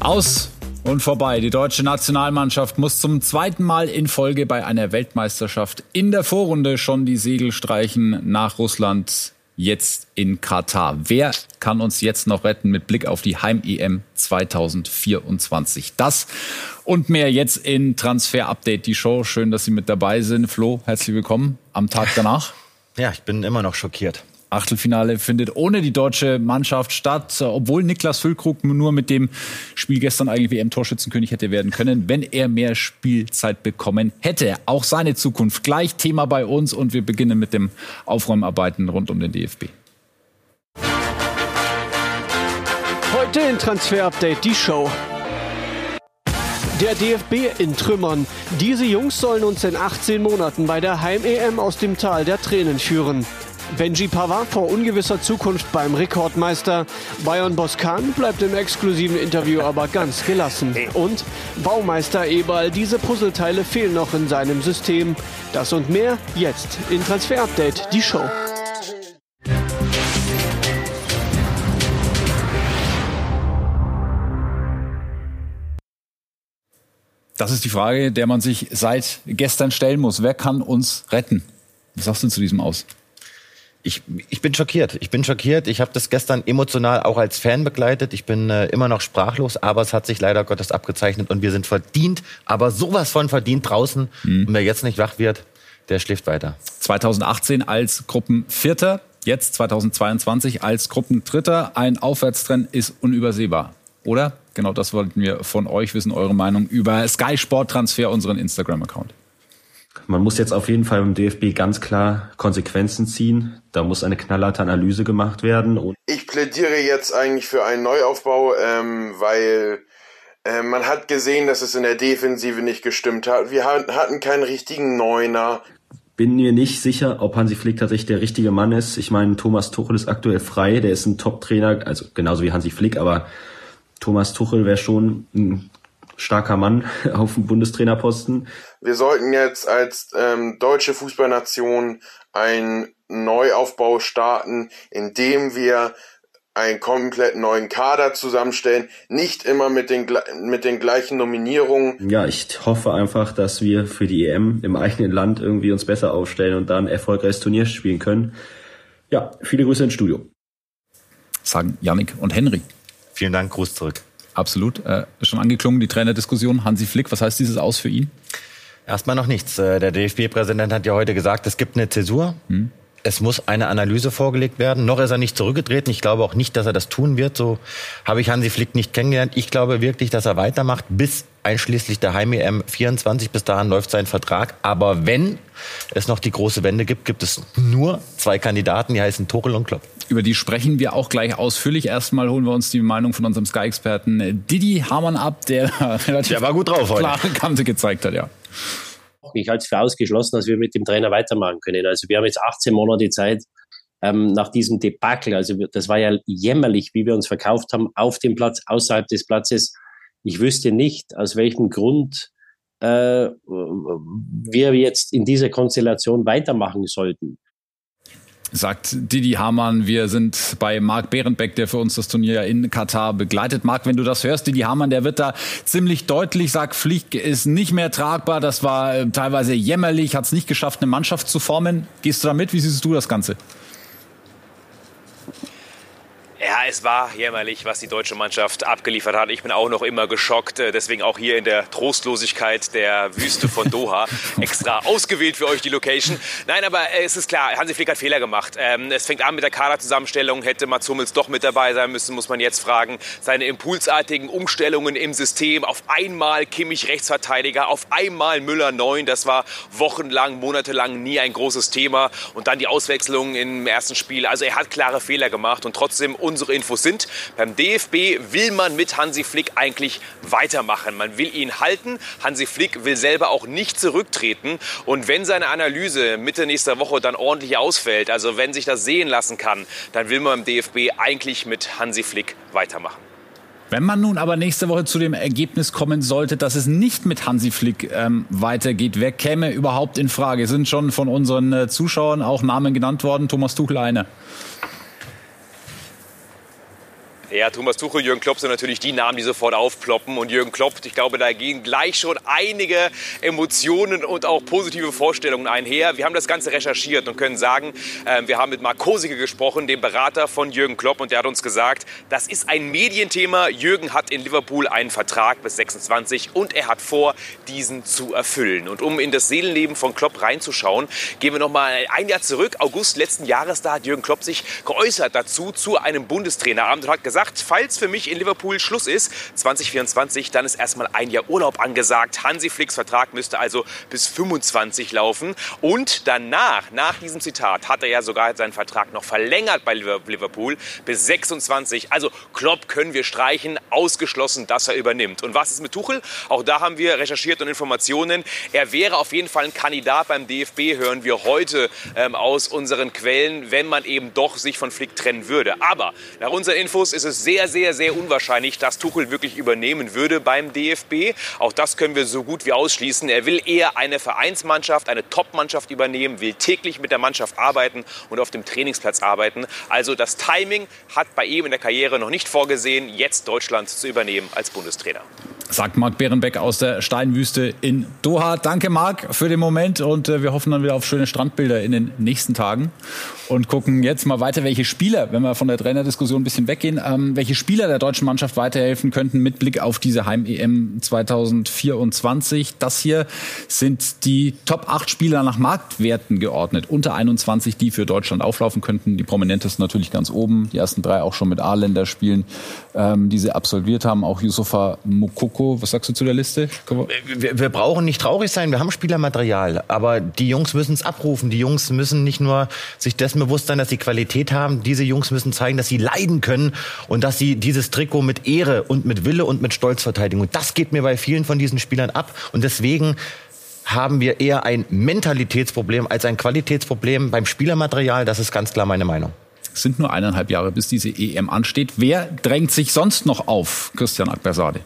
Aus und vorbei. Die deutsche Nationalmannschaft muss zum zweiten Mal in Folge bei einer Weltmeisterschaft in der Vorrunde schon die Segel streichen nach Russland. Jetzt in Katar. Wer kann uns jetzt noch retten mit Blick auf die Heim-EM 2024? Das und mehr jetzt in Transfer Update, die Show. Schön, dass Sie mit dabei sind. Flo, herzlich willkommen am Tag danach. Ja, ich bin immer noch schockiert. Achtelfinale findet ohne die deutsche Mannschaft statt, obwohl Niklas Füllkrug nur mit dem Spiel gestern eigentlich WM-Torschützenkönig hätte werden können, wenn er mehr Spielzeit bekommen hätte. Auch seine Zukunft gleich Thema bei uns und wir beginnen mit dem Aufräumarbeiten rund um den DFB. Heute in Transfer Update die Show. Der DFB in Trümmern. Diese Jungs sollen uns in 18 Monaten bei der Heim-EM aus dem Tal der Tränen führen. Benji Pavard vor ungewisser Zukunft beim Rekordmeister. Bayern Boskan bleibt im exklusiven Interview aber ganz gelassen. Und Baumeister Eberl, diese Puzzleteile fehlen noch in seinem System. Das und mehr jetzt in Transfer Update, die Show. Das ist die Frage, der man sich seit gestern stellen muss. Wer kann uns retten? Was sagst du zu diesem aus? Ich, ich bin schockiert. Ich bin schockiert. Ich habe das gestern emotional auch als Fan begleitet. Ich bin äh, immer noch sprachlos, aber es hat sich leider Gottes abgezeichnet und wir sind verdient, aber sowas von verdient draußen. Mhm. Und wer jetzt nicht wach wird, der schläft weiter. 2018 als Gruppenvierter, jetzt 2022 als Gruppendritter. Ein Aufwärtstrend ist unübersehbar, oder? Genau das wollten wir von euch wissen, eure Meinung über Sky Sport Transfer, unseren Instagram-Account. Man muss jetzt auf jeden Fall im DFB ganz klar Konsequenzen ziehen. Da muss eine knallharte Analyse gemacht werden. Und ich plädiere jetzt eigentlich für einen Neuaufbau, ähm, weil äh, man hat gesehen, dass es in der Defensive nicht gestimmt hat. Wir hatten keinen richtigen Neuner. Bin mir nicht sicher, ob Hansi Flick tatsächlich der richtige Mann ist. Ich meine, Thomas Tuchel ist aktuell frei. Der ist ein Top-Trainer, also genauso wie Hansi Flick, aber Thomas Tuchel wäre schon ein starker Mann auf dem Bundestrainerposten. Wir sollten jetzt als ähm, deutsche Fußballnation einen Neuaufbau starten, indem wir einen komplett neuen Kader zusammenstellen, nicht immer mit den, mit den gleichen Nominierungen. Ja, ich hoffe einfach, dass wir für die EM im eigenen Land irgendwie uns besser aufstellen und dann ein erfolgreiches Turnier spielen können. Ja, viele Grüße ins Studio. Sagen Yannick und Henry. Vielen Dank, Gruß zurück. Absolut. Äh, schon angeklungen, die Trainerdiskussion. Hansi Flick, was heißt dieses Aus für ihn? Erstmal noch nichts. Äh, der DFB-Präsident hat ja heute gesagt, es gibt eine Zäsur. Hm. Es muss eine Analyse vorgelegt werden. Noch ist er nicht zurückgetreten. Ich glaube auch nicht, dass er das tun wird. So habe ich Hansi Flick nicht kennengelernt. Ich glaube wirklich, dass er weitermacht bis einschließlich der Heim-EM 24. Bis dahin läuft sein Vertrag. Aber wenn es noch die große Wende gibt, gibt es nur zwei Kandidaten, die heißen Tuchel und Klopp. Über die sprechen wir auch gleich ausführlich. Erstmal holen wir uns die Meinung von unserem Sky-Experten Didi Hamann ab, der relativ der war gut drauf klare heute. Kante gezeigt hat, ja. Ich halte es für ausgeschlossen, dass wir mit dem Trainer weitermachen können. Also wir haben jetzt 18 Monate Zeit ähm, nach diesem Debakel. Also das war ja jämmerlich, wie wir uns verkauft haben auf dem Platz, außerhalb des Platzes. Ich wüsste nicht, aus welchem Grund äh, wir jetzt in dieser Konstellation weitermachen sollten sagt Didi Hamann. Wir sind bei Marc Behrenbeck, der für uns das Turnier in Katar begleitet. Marc, wenn du das hörst, Didi Hamann, der wird da ziemlich deutlich, sagt, Pflicht ist nicht mehr tragbar. Das war äh, teilweise jämmerlich, hat es nicht geschafft, eine Mannschaft zu formen. Gehst du da mit? Wie siehst du das Ganze? Ja, es war jämmerlich, was die deutsche Mannschaft abgeliefert hat. Ich bin auch noch immer geschockt. Äh, deswegen auch hier in der Trostlosigkeit der Wüste von Doha. Extra ausgewählt für euch die Location. Nein, aber äh, es ist klar, Hansi Flick hat Fehler gemacht. Ähm, es fängt an mit der Kaderzusammenstellung. Hätte Mats Hummels doch mit dabei sein müssen, muss man jetzt fragen. Seine impulsartigen Umstellungen im System. Auf einmal Kimmich Rechtsverteidiger, auf einmal Müller 9. Das war wochenlang, monatelang nie ein großes Thema. Und dann die Auswechslung im ersten Spiel. Also er hat klare Fehler gemacht und trotzdem unsere Infos sind. Beim DFB will man mit Hansi Flick eigentlich weitermachen. Man will ihn halten. Hansi Flick will selber auch nicht zurücktreten. Und wenn seine Analyse Mitte nächster Woche dann ordentlich ausfällt, also wenn sich das sehen lassen kann, dann will man im DFB eigentlich mit Hansi Flick weitermachen. Wenn man nun aber nächste Woche zu dem Ergebnis kommen sollte, dass es nicht mit Hansi Flick ähm, weitergeht, wer käme überhaupt in Frage? Sind schon von unseren äh, Zuschauern auch Namen genannt worden? Thomas Tuchel eine. Ja, Thomas Tuchel, Jürgen Klopp sind natürlich die Namen, die sofort aufploppen. Und Jürgen Klopp, ich glaube, da gehen gleich schon einige Emotionen und auch positive Vorstellungen einher. Wir haben das Ganze recherchiert und können sagen, äh, wir haben mit Marc Kosicke gesprochen, dem Berater von Jürgen Klopp. Und der hat uns gesagt, das ist ein Medienthema. Jürgen hat in Liverpool einen Vertrag bis 26 und er hat vor, diesen zu erfüllen. Und um in das Seelenleben von Klopp reinzuschauen, gehen wir noch mal ein Jahr zurück. August letzten Jahres, da hat Jürgen Klopp sich geäußert dazu zu einem Bundestrainerabend und hat gesagt, gesagt, falls für mich in Liverpool Schluss ist, 2024, dann ist erstmal ein Jahr Urlaub angesagt. Hansi Flicks Vertrag müsste also bis 25 laufen. Und danach, nach diesem Zitat, hat er ja sogar seinen Vertrag noch verlängert bei Liverpool bis 26. Also Klopp können wir streichen, ausgeschlossen, dass er übernimmt. Und was ist mit Tuchel? Auch da haben wir recherchiert und Informationen. Er wäre auf jeden Fall ein Kandidat beim DFB, hören wir heute ähm, aus unseren Quellen, wenn man eben doch sich von Flick trennen würde. Aber nach unseren Infos ist es es sehr, sehr, sehr unwahrscheinlich, dass Tuchel wirklich übernehmen würde beim DFB. Auch das können wir so gut wie ausschließen. Er will eher eine Vereinsmannschaft, eine Topmannschaft übernehmen, will täglich mit der Mannschaft arbeiten und auf dem Trainingsplatz arbeiten. Also das Timing hat bei ihm in der Karriere noch nicht vorgesehen, jetzt Deutschland zu übernehmen als Bundestrainer. Sagt Marc Behrenbeck aus der Steinwüste in Doha. Danke, Marc, für den Moment und äh, wir hoffen dann wieder auf schöne Strandbilder in den nächsten Tagen und gucken jetzt mal weiter, welche Spieler, wenn wir von der Trainerdiskussion ein bisschen weggehen, ähm, welche Spieler der deutschen Mannschaft weiterhelfen könnten mit Blick auf diese Heim-EM 2024. Das hier sind die Top 8 Spieler nach Marktwerten geordnet. Unter 21, die für Deutschland auflaufen könnten. Die prominentesten natürlich ganz oben. Die ersten drei auch schon mit A-Länder spielen, ähm, die sie absolviert haben. Auch Yusufa Mukoko. Was sagst du zu der Liste? Wir, wir brauchen nicht traurig sein. Wir haben Spielermaterial. Aber die Jungs müssen es abrufen. Die Jungs müssen nicht nur sich dessen bewusst sein, dass sie Qualität haben. Diese Jungs müssen zeigen, dass sie leiden können und dass sie dieses Trikot mit Ehre und mit Wille und mit Stolz verteidigen. Und das geht mir bei vielen von diesen Spielern ab. Und deswegen haben wir eher ein Mentalitätsproblem als ein Qualitätsproblem beim Spielermaterial. Das ist ganz klar meine Meinung. Es sind nur eineinhalb Jahre, bis diese EM ansteht. Wer drängt sich sonst noch auf, Christian Akbersade?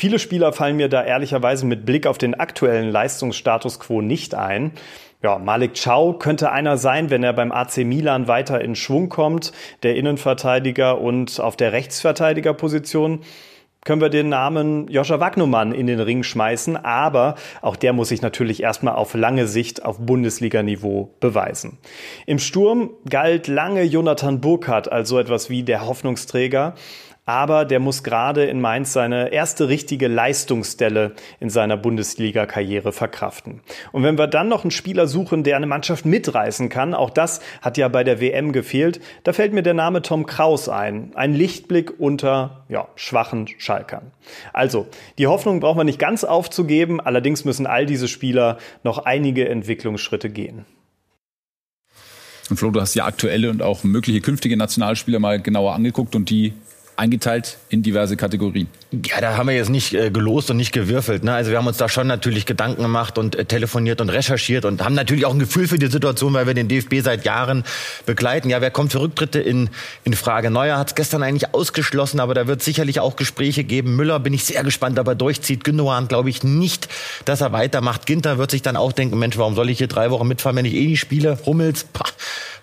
Viele Spieler fallen mir da ehrlicherweise mit Blick auf den aktuellen Leistungsstatus quo nicht ein. Ja, Malik Chow könnte einer sein, wenn er beim AC Milan weiter in Schwung kommt, der Innenverteidiger und auf der Rechtsverteidigerposition können wir den Namen Joscha Wagnumann in den Ring schmeißen, aber auch der muss sich natürlich erstmal auf lange Sicht auf Bundesliga-Niveau beweisen. Im Sturm galt lange Jonathan Burkhardt als so etwas wie der Hoffnungsträger aber der muss gerade in Mainz seine erste richtige Leistungsstelle in seiner Bundesliga-Karriere verkraften. Und wenn wir dann noch einen Spieler suchen, der eine Mannschaft mitreißen kann, auch das hat ja bei der WM gefehlt, da fällt mir der Name Tom Kraus ein. Ein Lichtblick unter ja, schwachen Schalkern. Also, die Hoffnung brauchen wir nicht ganz aufzugeben, allerdings müssen all diese Spieler noch einige Entwicklungsschritte gehen. Und Flo, du hast ja aktuelle und auch mögliche künftige Nationalspieler mal genauer angeguckt und die eingeteilt in diverse Kategorien. Ja, da haben wir jetzt nicht äh, gelost und nicht gewürfelt. Ne? Also wir haben uns da schon natürlich Gedanken gemacht und äh, telefoniert und recherchiert und haben natürlich auch ein Gefühl für die Situation, weil wir den DFB seit Jahren begleiten. Ja, wer kommt für Rücktritte in, in Frage? Neuer hat es gestern eigentlich ausgeschlossen, aber da wird sicherlich auch Gespräche geben. Müller bin ich sehr gespannt, ob er durchzieht. Gündogan glaube ich nicht, dass er weitermacht. Ginter wird sich dann auch denken, Mensch, warum soll ich hier drei Wochen mitfahren, wenn ich eh nicht spiele? Hummels, pah,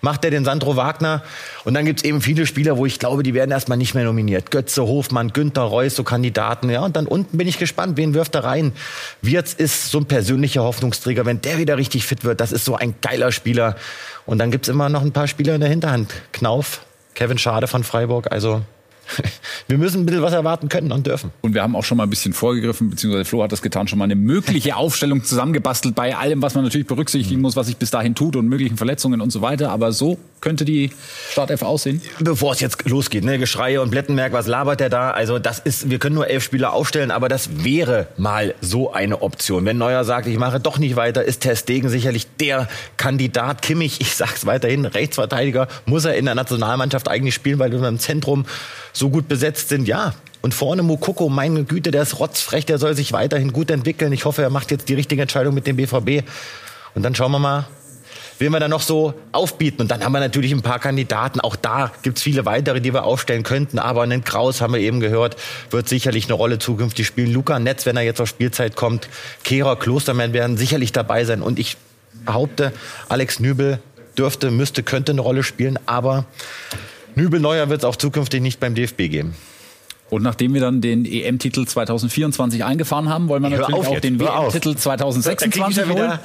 macht er den Sandro Wagner. Und dann gibt's eben viele Spieler, wo ich glaube, die werden erstmal nicht mehr nominiert. Götze, Hofmann, Günther, Reus, so Kandidaten. Ja, und dann unten bin ich gespannt, wen wirft er rein. Wirtz ist so ein persönlicher Hoffnungsträger. Wenn der wieder richtig fit wird, das ist so ein geiler Spieler. Und dann gibt's immer noch ein paar Spieler in der Hinterhand. Knauf, Kevin Schade von Freiburg. Also wir müssen ein bisschen was erwarten können und dürfen. Und wir haben auch schon mal ein bisschen vorgegriffen, beziehungsweise Flo hat das getan, schon mal eine mögliche Aufstellung zusammengebastelt bei allem, was man natürlich berücksichtigen muss, was sich bis dahin tut und möglichen Verletzungen und so weiter. Aber so könnte die Startelf aussehen. Bevor es jetzt losgeht, ne, Geschreie und Blättenmerk, was labert der da? Also das ist, wir können nur elf Spieler aufstellen, aber das wäre mal so eine Option. Wenn Neuer sagt, ich mache doch nicht weiter, ist Ter Stegen sicherlich der Kandidat. Kimmich, ich sag's weiterhin, Rechtsverteidiger, muss er in der Nationalmannschaft eigentlich spielen, weil wir im Zentrum so gut besetzt sind, ja. Und vorne Mukoko, meine Güte, der ist rotzfrech, der soll sich weiterhin gut entwickeln. Ich hoffe, er macht jetzt die richtige Entscheidung mit dem BVB. Und dann schauen wir mal, wen wir da noch so aufbieten. Und dann haben wir natürlich ein paar Kandidaten. Auch da gibt's viele weitere, die wir aufstellen könnten. Aber einen Kraus haben wir eben gehört, wird sicherlich eine Rolle zukünftig spielen. Luca Netz, wenn er jetzt auf Spielzeit kommt. Kehrer, Klostermann werden sicherlich dabei sein. Und ich behaupte, Alex Nübel dürfte, müsste, könnte eine Rolle spielen. Aber Nübel Neuer wird es auch zukünftig nicht beim DFB geben. Und nachdem wir dann den EM-Titel 2024 eingefahren haben, wollen wir Hör natürlich auch jetzt, den. WM-Titel Da 2026 krieg ich ja holen.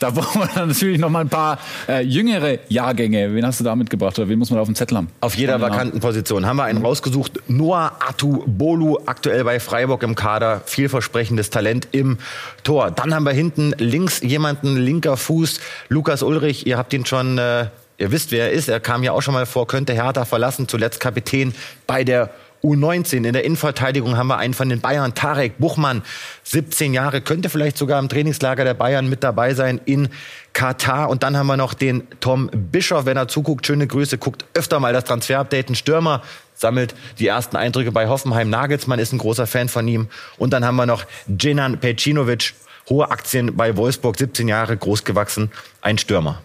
Da wollen wir dann natürlich noch mal ein paar äh, jüngere Jahrgänge. Wen hast du da mitgebracht oder wen muss man da auf dem Zettel haben? Auf jeder vakanten Position haben wir einen rausgesucht. Noah Atu Bolu, aktuell bei Freiburg im Kader. Vielversprechendes Talent im Tor. Dann haben wir hinten links jemanden, linker Fuß, Lukas Ulrich. Ihr habt ihn schon, äh, ihr wisst, wer er ist. Er kam ja auch schon mal vor, könnte Hertha verlassen. Zuletzt Kapitän bei der U19. In der Innenverteidigung haben wir einen von den Bayern, Tarek Buchmann, 17 Jahre, könnte vielleicht sogar im Trainingslager der Bayern mit dabei sein in Katar. Und dann haben wir noch den Tom Bischoff, wenn er zuguckt, schöne Grüße, guckt öfter mal das Transferupdate, ein Stürmer, sammelt die ersten Eindrücke bei Hoffenheim. Nagelsmann ist ein großer Fan von ihm. Und dann haben wir noch Jenan Pecinovic, hohe Aktien bei Wolfsburg, 17 Jahre, groß gewachsen, ein Stürmer.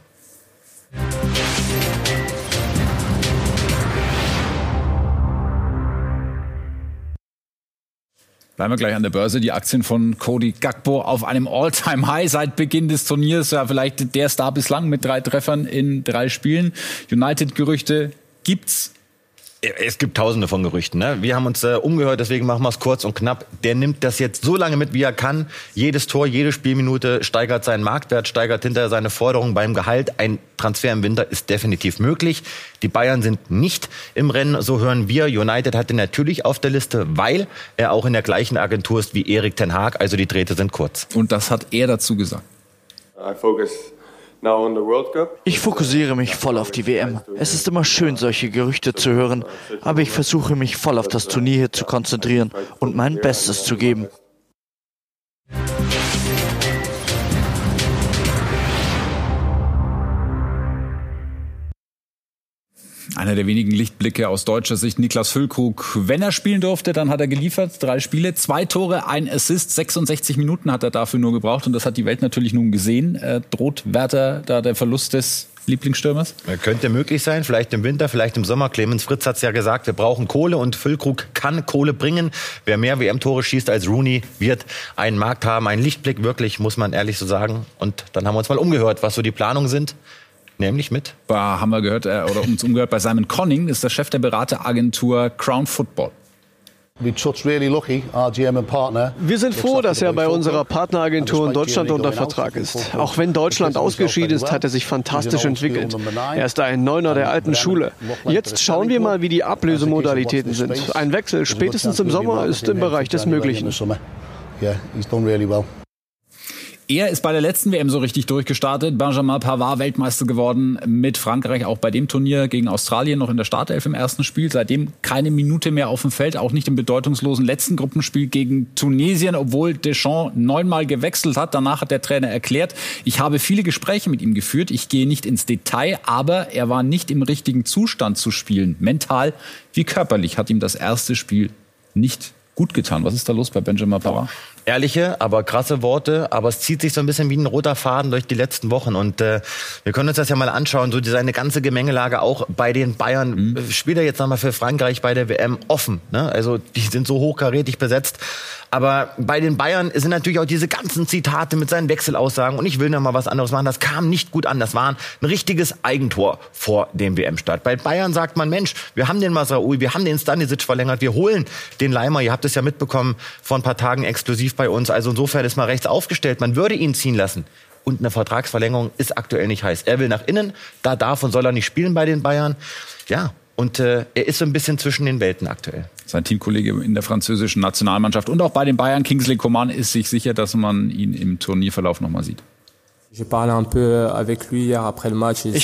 Bleiben wir gleich an der Börse. Die Aktien von Cody Gagbo auf einem All-Time-High seit Beginn des Turniers. Ja, vielleicht der Star bislang mit drei Treffern in drei Spielen. United-Gerüchte gibt's. Es gibt tausende von Gerüchten. Ne? Wir haben uns äh, umgehört, deswegen machen wir es kurz und knapp. Der nimmt das jetzt so lange mit, wie er kann. Jedes Tor, jede Spielminute steigert seinen Marktwert, steigert hinterher seine Forderung beim Gehalt. Ein Transfer im Winter ist definitiv möglich. Die Bayern sind nicht im Rennen, so hören wir. United hatte natürlich auf der Liste, weil er auch in der gleichen Agentur ist wie Erik Ten Haag. Also die Drähte sind kurz. Und das hat er dazu gesagt. I focus Ich fokussiere mich voll auf die WM. Es ist immer schön, solche Gerüchte zu hören, aber ich versuche mich voll auf das Turnier hier zu konzentrieren und mein Bestes zu geben. Einer der wenigen Lichtblicke aus deutscher Sicht, Niklas Füllkrug. Wenn er spielen durfte, dann hat er geliefert. Drei Spiele, zwei Tore, ein Assist. 66 Minuten hat er dafür nur gebraucht. Und das hat die Welt natürlich nun gesehen. Äh, droht Werther da der Verlust des Lieblingsstürmers? Könnte möglich sein, vielleicht im Winter, vielleicht im Sommer. Clemens Fritz hat es ja gesagt, wir brauchen Kohle und Füllkrug kann Kohle bringen. Wer mehr WM-Tore schießt als Rooney, wird einen Markt haben. Ein Lichtblick wirklich, muss man ehrlich so sagen. Und dann haben wir uns mal umgehört, was so die Planungen sind. Nämlich mit Bei, haben wir gehört, äh, oder uns umgehört, bei Simon Conning ist der Chef der Berateragentur Crown Football. Wir sind froh, dass er bei unserer Partneragentur in Deutschland unter Vertrag ist. Auch wenn Deutschland ausgeschieden ist, hat er sich fantastisch entwickelt. Er ist ein Neuner der alten Schule. Jetzt schauen wir mal, wie die Ablösemodalitäten sind. Ein Wechsel spätestens im Sommer ist im Bereich des Möglichen. Er ist bei der letzten WM so richtig durchgestartet. Benjamin Pavard Weltmeister geworden mit Frankreich, auch bei dem Turnier gegen Australien noch in der Startelf im ersten Spiel. Seitdem keine Minute mehr auf dem Feld, auch nicht im bedeutungslosen letzten Gruppenspiel gegen Tunesien, obwohl Deschamps neunmal gewechselt hat. Danach hat der Trainer erklärt, ich habe viele Gespräche mit ihm geführt. Ich gehe nicht ins Detail, aber er war nicht im richtigen Zustand zu spielen. Mental wie körperlich hat ihm das erste Spiel nicht gut getan. Was ist da los bei Benjamin Pavard? Ehrliche, aber krasse Worte, aber es zieht sich so ein bisschen wie ein roter Faden durch die letzten Wochen und äh, wir können uns das ja mal anschauen, so seine ganze Gemengelage auch bei den Bayern. Mhm. Äh, Spielt er jetzt nochmal für Frankreich bei der WM offen, ne? Also die sind so hochkarätig besetzt. Aber bei den Bayern sind natürlich auch diese ganzen Zitate mit seinen Wechselaussagen und ich will noch mal was anderes machen. Das kam nicht gut an. Das war ein richtiges Eigentor vor dem WM-Start. Bei Bayern sagt man, Mensch, wir haben den Masraoui, wir haben den Stanisic verlängert, wir holen den Leimer. Ihr habt es ja mitbekommen vor ein paar Tagen exklusiv bei uns. Also insofern ist man rechts aufgestellt. Man würde ihn ziehen lassen. Und eine Vertragsverlängerung ist aktuell nicht heiß. Er will nach innen, da darf und soll er nicht spielen bei den Bayern. Ja, und äh, er ist so ein bisschen zwischen den Welten aktuell. Sein Teamkollege in der französischen Nationalmannschaft und auch bei den Bayern, Kingsley Coman, ist sich sicher, dass man ihn im Turnierverlauf nochmal sieht. Ich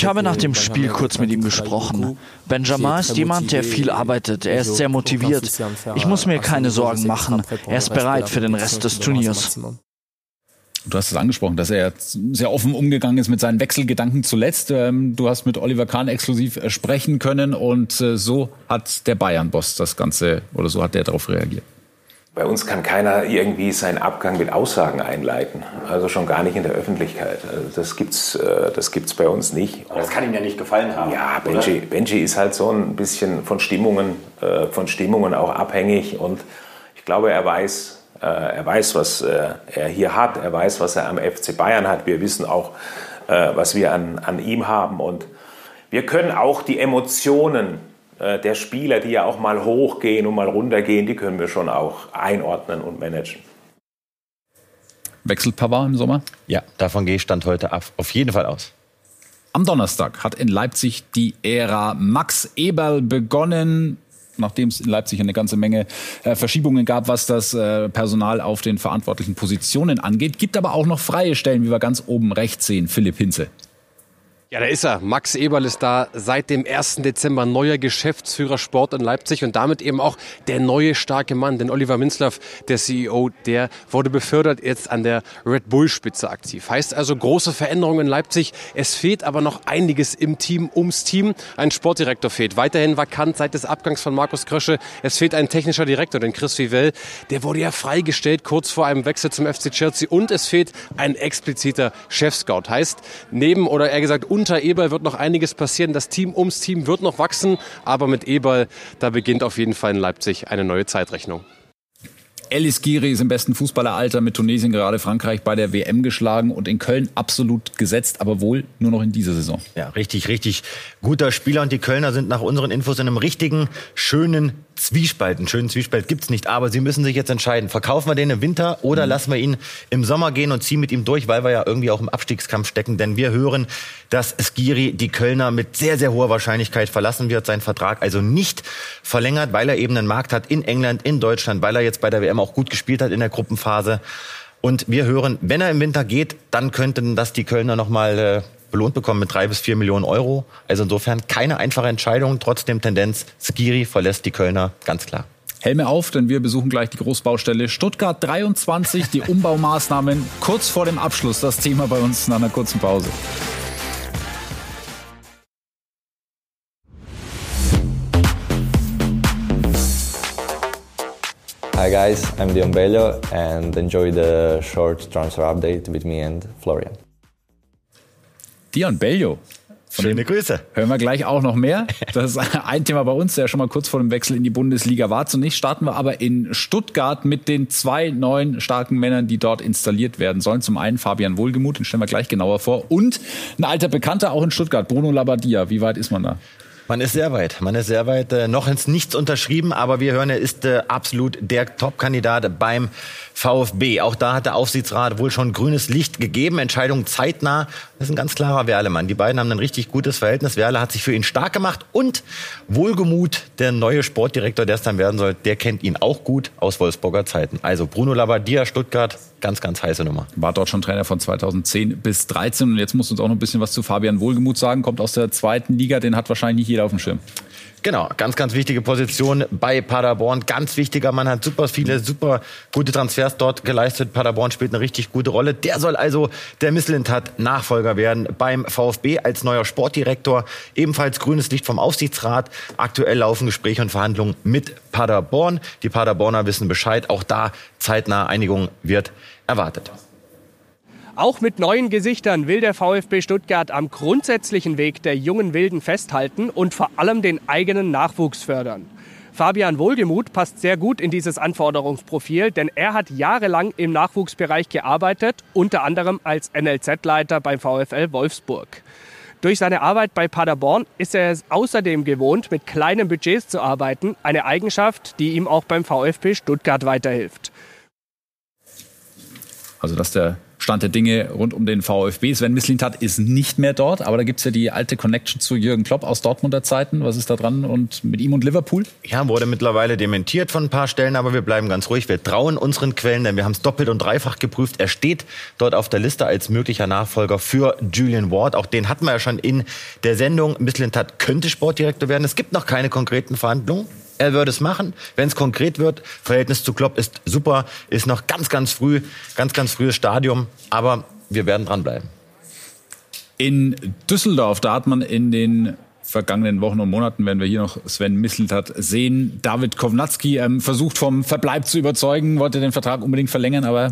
habe nach dem Spiel kurz mit ihm gesprochen. Benjamin ist jemand, der viel arbeitet. Er ist sehr motiviert. Ich muss mir keine Sorgen machen. Er ist bereit für den Rest des Turniers. Du hast es angesprochen, dass er sehr offen umgegangen ist mit seinen Wechselgedanken zuletzt. Ähm, Du hast mit Oliver Kahn exklusiv äh, sprechen können und äh, so hat der Bayern-Boss das Ganze oder so hat der darauf reagiert. Bei uns kann keiner irgendwie seinen Abgang mit Aussagen einleiten. Also schon gar nicht in der Öffentlichkeit. Also das gibt's, äh, das gibt's bei uns nicht. Aber das kann ihm ja nicht gefallen haben. Ja, Benji, Benji ist halt so ein bisschen von Stimmungen, äh, von Stimmungen auch abhängig und ich glaube, er weiß, äh, er weiß, was er hier hat. Er weiß, was er am FC Bayern hat. Wir wissen auch, was wir an, an ihm haben und wir können auch die Emotionen der Spieler, die ja auch mal hochgehen und mal runtergehen, die können wir schon auch einordnen und managen. Wechselt Pavard im Sommer? Ja, davon gehe ich Stand heute auf jeden Fall aus. Am Donnerstag hat in Leipzig die Ära Max Eberl begonnen nachdem es in Leipzig eine ganze Menge äh, Verschiebungen gab, was das äh, Personal auf den verantwortlichen Positionen angeht. Gibt aber auch noch freie Stellen, wie wir ganz oben rechts sehen. Philipp Hinze. Ja, da ist er. Max Eberl ist da seit dem 1. Dezember neuer Geschäftsführer Sport in Leipzig und damit eben auch der neue starke Mann. Denn Oliver Minzlaff, der CEO, der wurde befördert, jetzt an der Red Bull-Spitze aktiv. Heißt also große Veränderungen in Leipzig. Es fehlt aber noch einiges im Team, ums Team. Ein Sportdirektor fehlt. Weiterhin vakant seit des Abgangs von Markus Krösche. Es fehlt ein technischer Direktor, denn Chris Vivell, der wurde ja freigestellt kurz vor einem Wechsel zum FC Chelsea. Und es fehlt ein expliziter Chef-Scout. Heißt, neben oder eher gesagt unter Eberl wird noch einiges passieren. Das Team ums Team wird noch wachsen, aber mit Eberl, da beginnt auf jeden Fall in Leipzig eine neue Zeitrechnung. Elis Giri ist im besten Fußballeralter mit Tunesien gerade Frankreich bei der WM geschlagen und in Köln absolut gesetzt, aber wohl nur noch in dieser Saison. Ja, richtig, richtig guter Spieler und die Kölner sind nach unseren Infos in einem richtigen, schönen Zwiespalt. Einen schönen Zwiespalt gibt's nicht, aber sie müssen sich jetzt entscheiden. Verkaufen wir den im Winter oder mhm. lassen wir ihn im Sommer gehen und ziehen mit ihm durch, weil wir ja irgendwie auch im Abstiegskampf stecken. Denn wir hören, dass Skiri die Kölner mit sehr, sehr hoher Wahrscheinlichkeit verlassen wird, seinen Vertrag also nicht verlängert, weil er eben einen Markt hat in England, in Deutschland, weil er jetzt bei der WM auch gut gespielt hat in der Gruppenphase. Und wir hören, wenn er im Winter geht, dann könnten das die Kölner nochmal äh, belohnt bekommen mit drei bis vier Millionen Euro. Also insofern keine einfache Entscheidung. Trotzdem Tendenz, Skiri verlässt die Kölner ganz klar. Helme auf, denn wir besuchen gleich die Großbaustelle Stuttgart 23, die Umbaumaßnahmen kurz vor dem Abschluss. Das Thema bei uns nach einer kurzen Pause. Hi guys, I'm Dion Bello and enjoy the short transfer update with me and Florian. Dion Bellio. Schöne Grüße. Hören wir gleich auch noch mehr. Das ist ein Thema bei uns, der schon mal kurz vor dem Wechsel in die Bundesliga war. Zunächst starten wir aber in Stuttgart mit den zwei neuen starken Männern, die dort installiert werden sollen. Zum einen Fabian Wohlgemuth, den stellen wir gleich genauer vor. Und ein alter Bekannter auch in Stuttgart, Bruno Labbadia. Wie weit ist man da? Man ist sehr weit. Man ist sehr weit. Äh, noch ins Nichts unterschrieben, aber wir hören, er ist äh, absolut der Top-Kandidat beim VfB. Auch da hat der Aufsichtsrat wohl schon grünes Licht gegeben. Entscheidung zeitnah. Das ist ein ganz klarer Werlemann. Die beiden haben ein richtig gutes Verhältnis. Werle hat sich für ihn stark gemacht und Wohlgemut, der neue Sportdirektor, der es dann werden soll, der kennt ihn auch gut aus Wolfsburger Zeiten. Also Bruno Labbadia, Stuttgart, ganz, ganz heiße Nummer. War dort schon Trainer von 2010 bis 13 und jetzt muss uns auch noch ein bisschen was zu Fabian Wohlgemut sagen. Kommt aus der zweiten Liga, den hat wahrscheinlich nicht jeder auf dem Schirm. Genau, ganz, ganz wichtige Position bei Paderborn. Ganz wichtiger Mann, hat super viele, super gute Transfers dort geleistet. Paderborn spielt eine richtig gute Rolle. Der soll also der Misslintat Nachfolger werden beim VfB als neuer Sportdirektor. Ebenfalls grünes Licht vom Aufsichtsrat. Aktuell laufen Gespräche und Verhandlungen mit Paderborn. Die Paderborner wissen Bescheid. Auch da zeitnah Einigung wird erwartet. Auch mit neuen Gesichtern will der VfB Stuttgart am grundsätzlichen Weg der jungen Wilden festhalten und vor allem den eigenen Nachwuchs fördern. Fabian Wohlgemuth passt sehr gut in dieses Anforderungsprofil, denn er hat jahrelang im Nachwuchsbereich gearbeitet, unter anderem als NLZ-Leiter beim VfL Wolfsburg. Durch seine Arbeit bei Paderborn ist er es außerdem gewohnt, mit kleinen Budgets zu arbeiten, eine Eigenschaft, die ihm auch beim VfB Stuttgart weiterhilft. Also dass der Stand der Dinge rund um den VfB. Sven Mislintat ist nicht mehr dort, aber da gibt's ja die alte Connection zu Jürgen Klopp aus Dortmunder Zeiten. Was ist da dran und mit ihm und Liverpool? Ja, wurde mittlerweile dementiert von ein paar Stellen, aber wir bleiben ganz ruhig. Wir trauen unseren Quellen, denn wir haben es doppelt und dreifach geprüft. Er steht dort auf der Liste als möglicher Nachfolger für Julian Ward. Auch den hatten wir ja schon in der Sendung. Mislintat könnte Sportdirektor werden. Es gibt noch keine konkreten Verhandlungen. Er würde es machen, wenn es konkret wird. Verhältnis zu Klopp ist super, ist noch ganz, ganz früh, ganz, ganz frühes Stadium, aber wir werden dranbleiben. In Düsseldorf, da hat man in den vergangenen Wochen und Monaten, wenn wir hier noch Sven Misseltat sehen, David Kovnatski ähm, versucht vom Verbleib zu überzeugen, wollte den Vertrag unbedingt verlängern, aber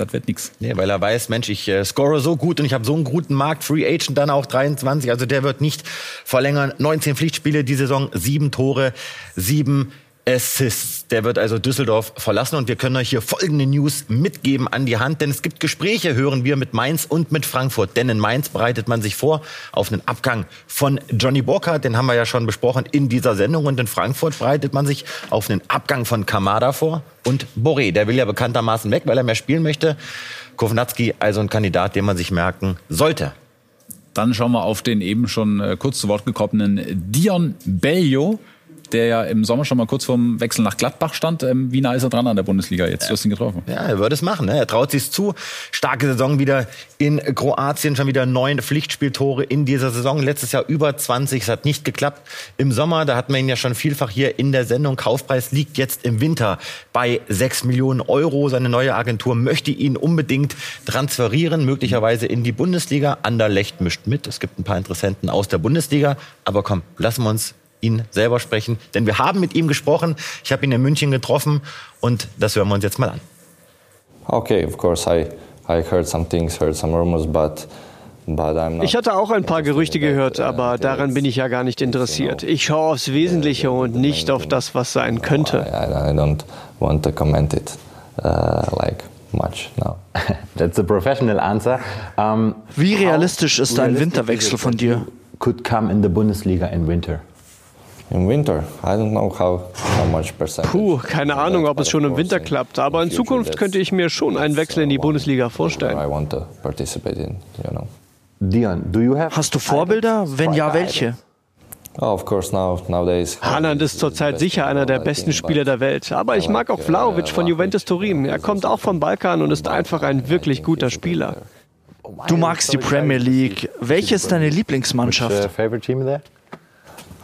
das wird nichts. Nee, weil er weiß, Mensch, ich äh, score so gut und ich habe so einen guten Markt, Free Agent dann auch 23, also der wird nicht verlängern. 19 Pflichtspiele die Saison, sieben Tore, sieben Assists. Der wird also Düsseldorf verlassen und wir können euch hier folgende News mitgeben an die Hand, denn es gibt Gespräche, hören wir mit Mainz und mit Frankfurt. Denn in Mainz bereitet man sich vor auf einen Abgang von Johnny Burkhardt, den haben wir ja schon besprochen in dieser Sendung und in Frankfurt bereitet man sich auf einen Abgang von Kamada vor und Boré, der will ja bekanntermaßen weg, weil er mehr spielen möchte. Kovnatski also ein Kandidat, den man sich merken sollte. Dann schauen wir auf den eben schon äh, kurz zu Wort gekommenen Dion Bellio der ja im Sommer schon mal kurz vorm Wechsel nach Gladbach stand. Ähm, wie nah ist er dran an der Bundesliga jetzt? Du hast ihn getroffen. Ja, er würde es machen. Ne? Er traut sich zu. Starke Saison wieder in Kroatien, schon wieder neun Pflichtspieltore in dieser Saison. Letztes Jahr über 20. Es hat nicht geklappt. Im Sommer, da hatten wir ihn ja schon vielfach hier in der Sendung. Kaufpreis liegt jetzt im Winter bei sechs Millionen Euro. Seine neue Agentur möchte ihn unbedingt transferieren, möglicherweise in die Bundesliga. Anderlecht mischt mit. Es gibt ein paar Interessenten aus der Bundesliga. Aber komm, lassen wir uns ihn selber sprechen, denn wir haben mit ihm gesprochen. Ich habe ihn in München getroffen und das hören wir uns jetzt mal an. Okay, of course I I heard some things, heard some rumors, but ich hatte auch ein paar Gerüchte gehört, aber daran bin ich ja gar nicht interessiert. Ich schaue aufs Wesentliche und nicht auf das, was sein könnte. I don't want to comment it uh, like much now. That's a professional answer. Wie realistisch ist ein Winterwechsel von dir? Could come in the Bundesliga in winter. Im Winter, I don't know how, how much percentage. Puh, keine Ahnung, ob es schon im Winter klappt, aber in Zukunft könnte ich mir schon einen Wechsel in die Bundesliga vorstellen. I want to participate in, you know. Dion, do you have Hast du Vorbilder? Wenn ja, welche? Oh, of course now, nowadays. Haaland ist zurzeit sicher einer der besten Spieler der Welt. Aber ich mag auch Vlaovic von Juventus Turin. Er kommt auch vom Balkan und ist einfach ein wirklich guter Spieler. Du magst die Premier League. Welche ist deine Lieblingsmannschaft?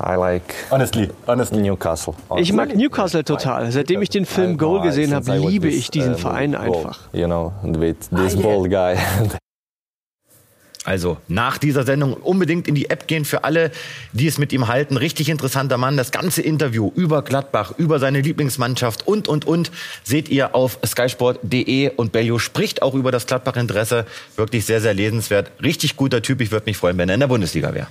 I like Honestly, honestly. Newcastle. Ich mag Newcastle total. Seitdem ich den Film Goal gesehen habe, liebe ich diesen Verein einfach. You know, with this bald guy. Also nach dieser Sendung unbedingt in die App gehen für alle, die es mit ihm halten. Richtig interessanter Mann. Das ganze Interview über Gladbach, über seine Lieblingsmannschaft und, und, und seht ihr auf skysport.de. Und Bellio spricht auch über das Gladbach-Interesse. Wirklich sehr, sehr lesenswert. Richtig guter Typ. Ich würde mich freuen, wenn er in der Bundesliga wäre.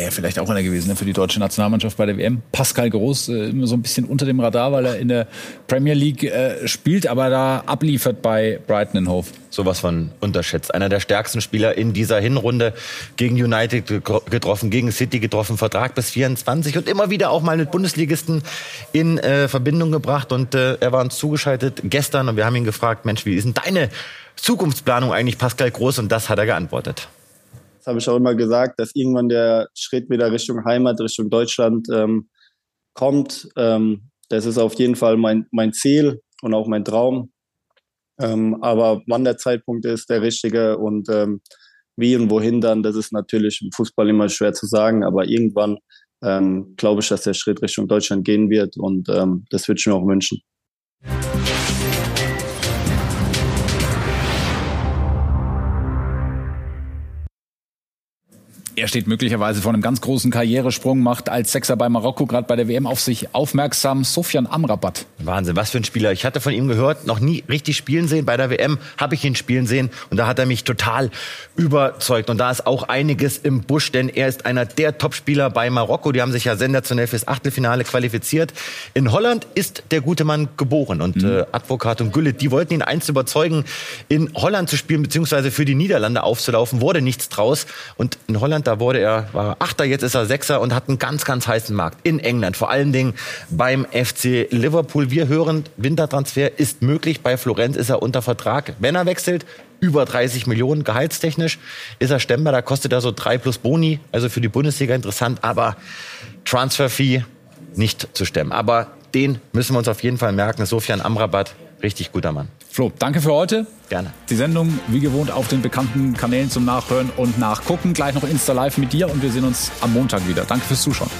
Er vielleicht auch einer gewesen ne, für die deutsche Nationalmannschaft bei der WM. Pascal Groß äh, immer so ein bisschen unter dem Radar, weil er in der Premier League äh, spielt, aber da abliefert bei Brighton in Hove. Sowas von unterschätzt. Einer der stärksten Spieler in dieser Hinrunde gegen United getroffen, gegen City getroffen, Vertrag bis 24 und immer wieder auch mal mit Bundesligisten in äh, Verbindung gebracht. Und äh, er war uns zugeschaltet gestern und wir haben ihn gefragt, Mensch, wie ist denn deine Zukunftsplanung eigentlich, Pascal Groß? Und das hat er geantwortet. Das habe ich auch immer gesagt, dass irgendwann der Schritt wieder Richtung Heimat, Richtung Deutschland ähm, kommt. Ähm, das ist auf jeden Fall mein, mein Ziel und auch mein Traum. Ähm, aber wann der Zeitpunkt ist, der richtige und ähm, wie und wohin dann, das ist natürlich im Fußball immer schwer zu sagen. Aber irgendwann ähm, glaube ich, dass der Schritt Richtung Deutschland gehen wird und ähm, das würde ich mir auch wünschen. Er steht möglicherweise vor einem ganz großen Karrieresprung, macht als Sechser bei Marokko gerade bei der WM auf sich aufmerksam. Sofian Amrabat. Wahnsinn, was für ein Spieler. Ich hatte von ihm gehört, noch nie richtig spielen sehen. Bei der WM habe ich ihn spielen sehen und da hat er mich total überzeugt. Und da ist auch einiges im Busch, denn er ist einer der Topspieler bei Marokko. Die haben sich ja sensationell fürs Achtelfinale qualifiziert. In Holland ist der gute Mann geboren und mhm. äh, Advokat und Güllit, die wollten ihn eins überzeugen, in Holland zu spielen beziehungsweise für die Niederlande aufzulaufen. Wurde nichts draus und in Holland da wurde er, war er Achter, jetzt ist er Sechser und hat einen ganz, ganz heißen Markt in England. Vor allen Dingen beim FC Liverpool. Wir hören, Wintertransfer ist möglich. Bei Florenz ist er unter Vertrag. Wenn er wechselt, über 30 Millionen gehaltstechnisch ist er stemmbar. Da kostet er so drei plus Boni. Also für die Bundesliga interessant, aber Transferfee nicht zu stemmen. Aber den müssen wir uns auf jeden Fall merken. Sofian Amrabat, richtig guter Mann. Flo, danke für heute. Gerne. Die Sendung wie gewohnt auf den bekannten Kanälen zum Nachhören und Nachgucken. Gleich noch Insta Live mit dir und wir sehen uns am Montag wieder. Danke fürs Zuschauen.